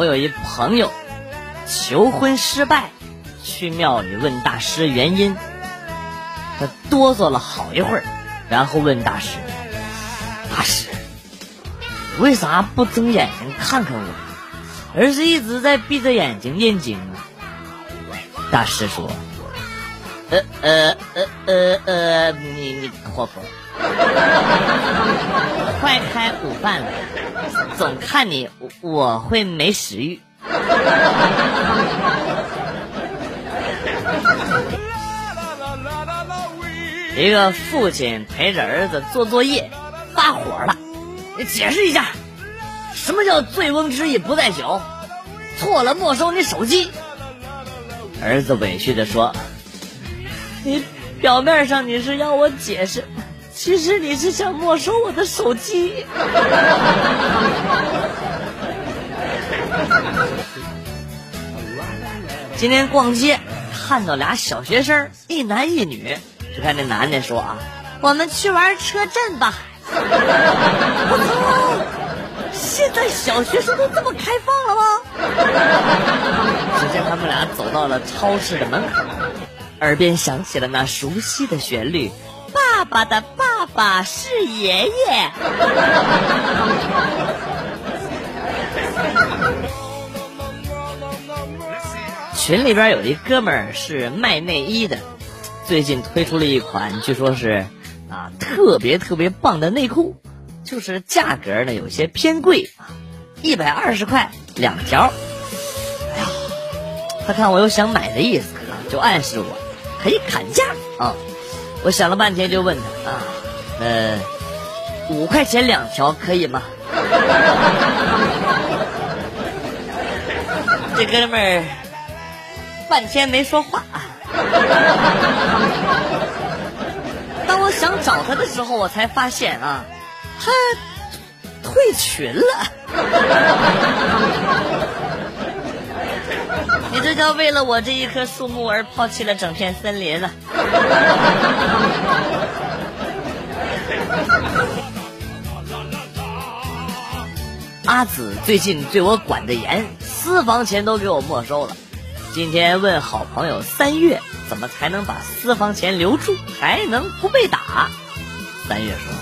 我有一朋友求婚失败，去庙里问大师原因。他哆嗦了好一会儿，然后问大师：“大师，为啥不睁眼睛看看我，而是一直在闭着眼睛念经啊？”大师说：“呃呃呃呃呃，你你活泼，快开午饭了，总看你我会没食欲。”一个父亲陪着儿子做作业，发火了。你解释一下，什么叫醉翁之意不在酒？错了，没收你手机。儿子委屈的说：“ 你表面上你是要我解释，其实你是想没收我的手机。”今天逛街看到俩小学生，一男一女。就看那男的说啊，我们去玩车震吧。我操！现在小学生都这么开放了吗？只见他们俩走到了超市的门口，耳边响起了那熟悉的旋律：“爸爸的爸爸是爷爷。”群里边有一哥们儿是卖内衣的。最近推出了一款，据说是啊特别特别棒的内裤，就是价格呢有些偏贵啊，一百二十块两条。哎呀，他看我有想买的意思，就暗示我可以砍价啊。我想了半天就问他啊，呃，五块钱两条可以吗？这哥们儿半天没说话。当我想找他的时候，我才发现啊，他退群了。这叫为了我这一棵树木而抛弃了整片森林了。阿紫最近对我管得严，私房钱都给我没收了。今天问好朋友三月怎么才能把私房钱留住，还能不被打？三月说：“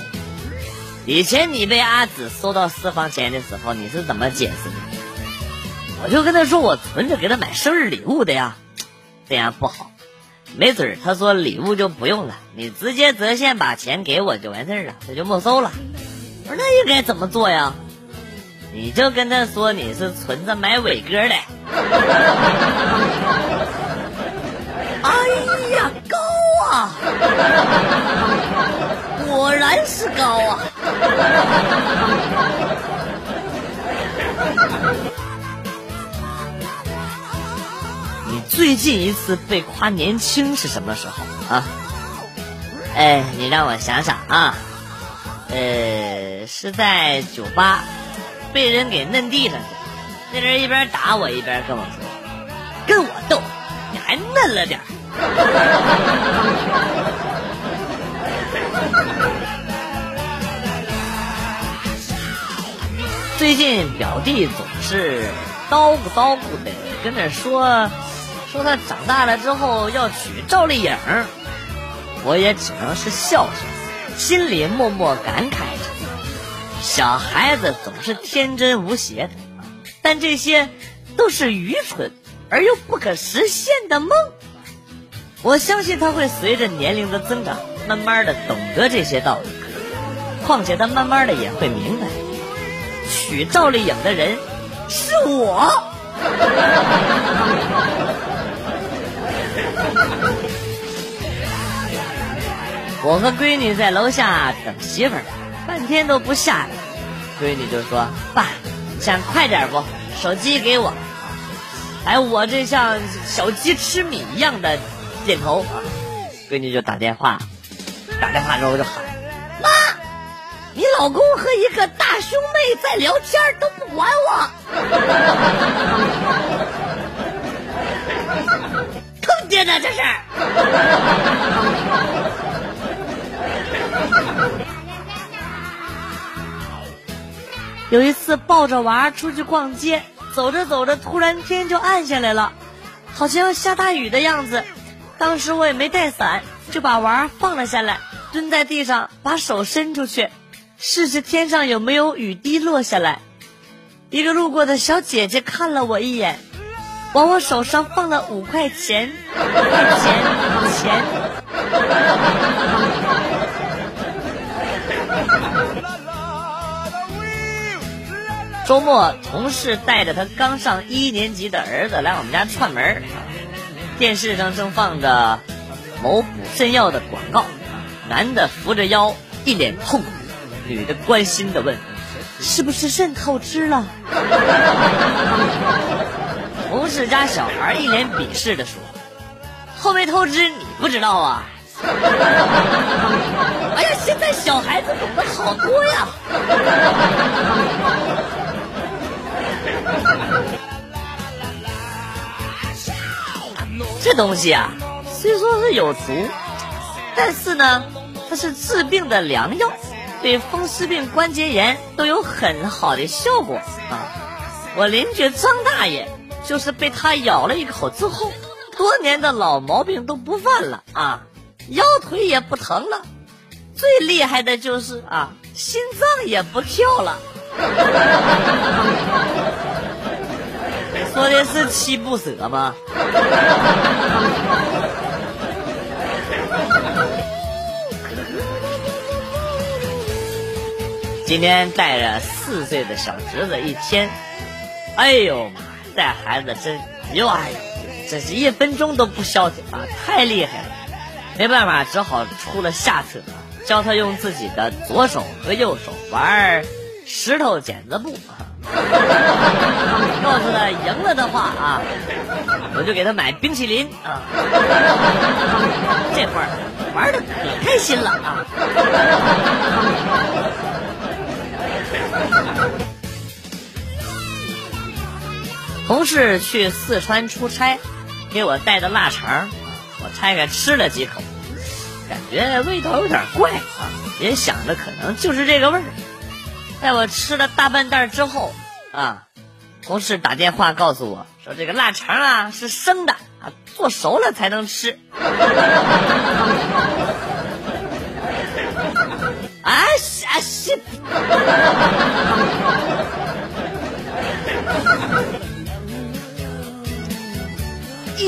以前你被阿紫搜到私房钱的时候，你是怎么解释的？”我就跟他说：“我存着给他买生日礼物的呀，这样不好。没准他说礼物就不用了，你直接折现把钱给我就完事儿了，他就没收了。我说那应该怎么做呀？你就跟他说你是存着买伟哥的。”哎呀，高啊！果然是高啊！最近一次被夸年轻是什么时候啊？哎，你让我想想啊，呃，是在酒吧被人给摁地上。那人一边打我一边跟我说：“跟我斗，你还嫩了点最近表弟总是叨咕叨咕的跟那说，说他长大了之后要娶赵丽颖，我也只能是笑笑，心里默默感慨着：小孩子总是天真无邪的。但这些都是愚蠢而又不可实现的梦。我相信他会随着年龄的增长，慢慢的懂得这些道理。况且他慢慢的也会明白，娶赵丽颖的人是我。我和闺女在楼下等媳妇儿，半天都不下来。闺女就说：“爸，想快点不？”手机给我，哎，我这像小鸡吃米一样的点头，闺女就打电话，打电话之后就喊妈，你老公和一个大胸妹在聊天都不管我，坑爹呢这是。有一次抱着娃出去逛街，走着走着，突然天就暗下来了，好像要下大雨的样子。当时我也没带伞，就把娃放了下来，蹲在地上，把手伸出去，试试天上有没有雨滴落下来。一个路过的小姐姐看了我一眼，往我手上放了五块钱，钱钱。周末，同事带着他刚上一年级的儿子来我们家串门电视上正放着某补肾药的广告，男的扶着腰，一脸痛苦，女的关心的问：“是不是肾透支了？”同事家小孩一脸鄙视的说：“透没透支你不知道啊？” 哎呀，现在小孩子懂得好多呀！这东西啊，虽说是有毒，但是呢，它是治病的良药，对风湿病、关节炎都有很好的效果啊！我邻居张大爷就是被它咬了一口之后，多年的老毛病都不犯了啊，腰腿也不疼了，最厉害的就是啊，心脏也不跳了。说的是七不舍吗？今天带着四岁的小侄子一天，哎呦妈，带孩子真呦哎呦，真是一分钟都不消停啊，太厉害了！没办法，只好出了下策，教他用自己的左手和右手玩石头剪子布。告诉他赢了的话啊，我就给他买冰淇淋啊。这会儿玩的可开心了啊。同事去四川出差，给我带的腊肠，我拆开吃了几口，感觉味道有点怪啊，也想着可能就是这个味儿。在我吃了大半袋之后，啊，同事打电话告诉我说：“这个腊肠啊是生的啊，做熟了才能吃。”啊西啊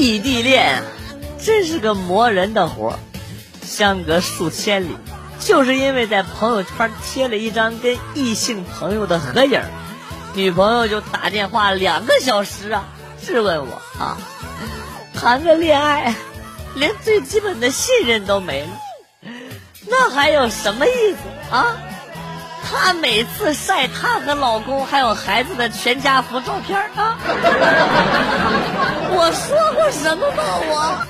异地恋真是个磨人的活儿相隔数千里。就是因为在朋友圈贴了一张跟异性朋友的合影，女朋友就打电话两个小时啊，质问我啊，谈个恋爱，连最基本的信任都没了，那还有什么意思啊？她每次晒她和老公还有孩子的全家福照片啊，我说过什么吗？我。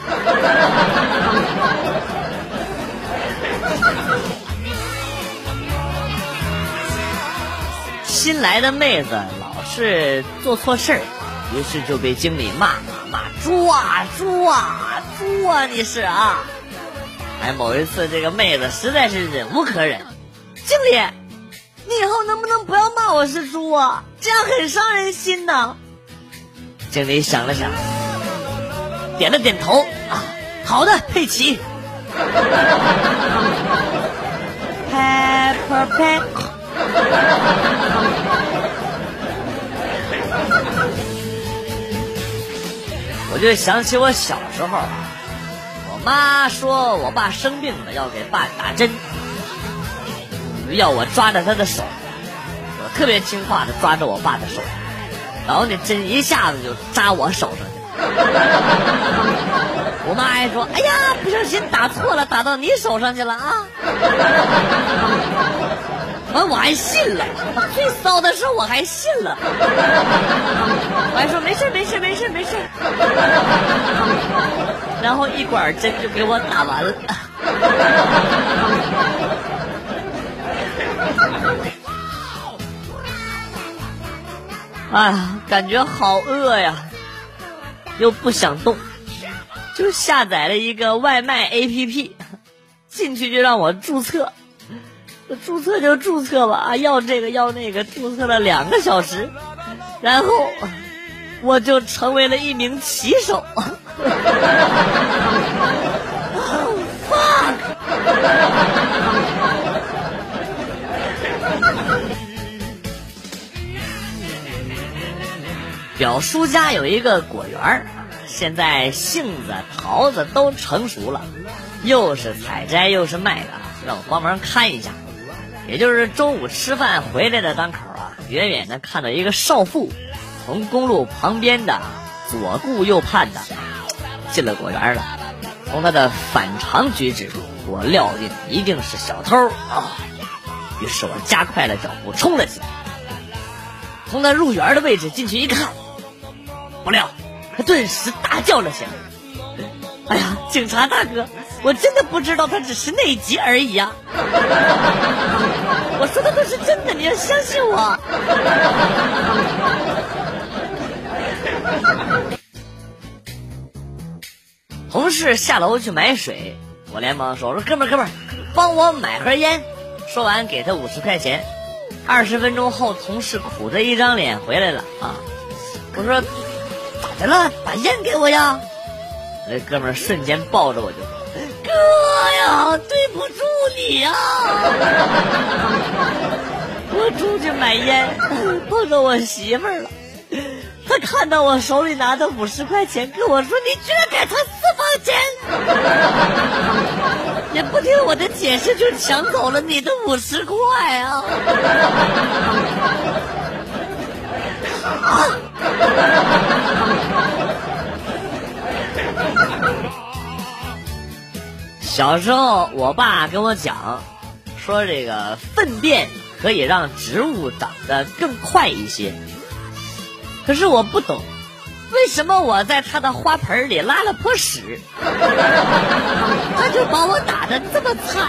新来的妹子老是做错事儿，于是就被经理骂骂猪啊猪啊猪啊！你是啊？哎，某一次这个妹子实在是忍无可忍，经理，你以后能不能不要骂我是猪啊？这样很伤人心呐。经理想了想，点了点头啊，好的，佩奇。Pepper Pan，我就想起我小时候，我妈说我爸生病了要给爸打针，要我抓着他的手，我特别听话的抓着我爸的手，然后那针一下子就扎我手上去了。我妈还说：“哎呀，不小心打错了，打到你手上去了啊！”完，我还信了。最骚的是，我还信了。我还说：“没事，没事，没事，没事。”然后一管针就给我打完了。哎呀，感觉好饿呀，又不想动。就下载了一个外卖 APP，进去就让我注册，注册就注册吧，要这个要那个，注册了两个小时，然后我就成为了一名骑手。fuck！表叔家有一个果园现在杏子、桃子都成熟了，又是采摘又是卖的，让我帮忙看一下。也就是中午吃饭回来的当口啊，远远的看到一个少妇从公路旁边的左顾右盼的进了果园了。从他的反常举止，我料定一定是小偷啊。于是我加快了脚步冲了进去，从他入园的位置进去一看，不料他顿时大叫了起来：“哎呀，警察大哥，我真的不知道他只是内急而已啊！我说的都是真的，你要相信我。”同事下楼去买水，我连忙说：“我说哥们儿，哥们儿，帮我买盒烟。”说完给他五十块钱。二十分钟后，同事苦着一张脸回来了啊！我说：“咋的了？把烟给我呀！”那哥们儿瞬间抱着我就说：“哥呀，对不住你呀！”我出去买烟，碰着我媳妇儿了。他看到我手里拿的五十块钱，跟我说：“你居然给他私房钱！”也不听我的解释，就抢走了你的五十块啊！小时候，我爸跟我讲，说这个粪便可以让植物长得更快一些。可是我不懂，为什么我在他的花盆里拉了泼屎，他就把我打的这么惨？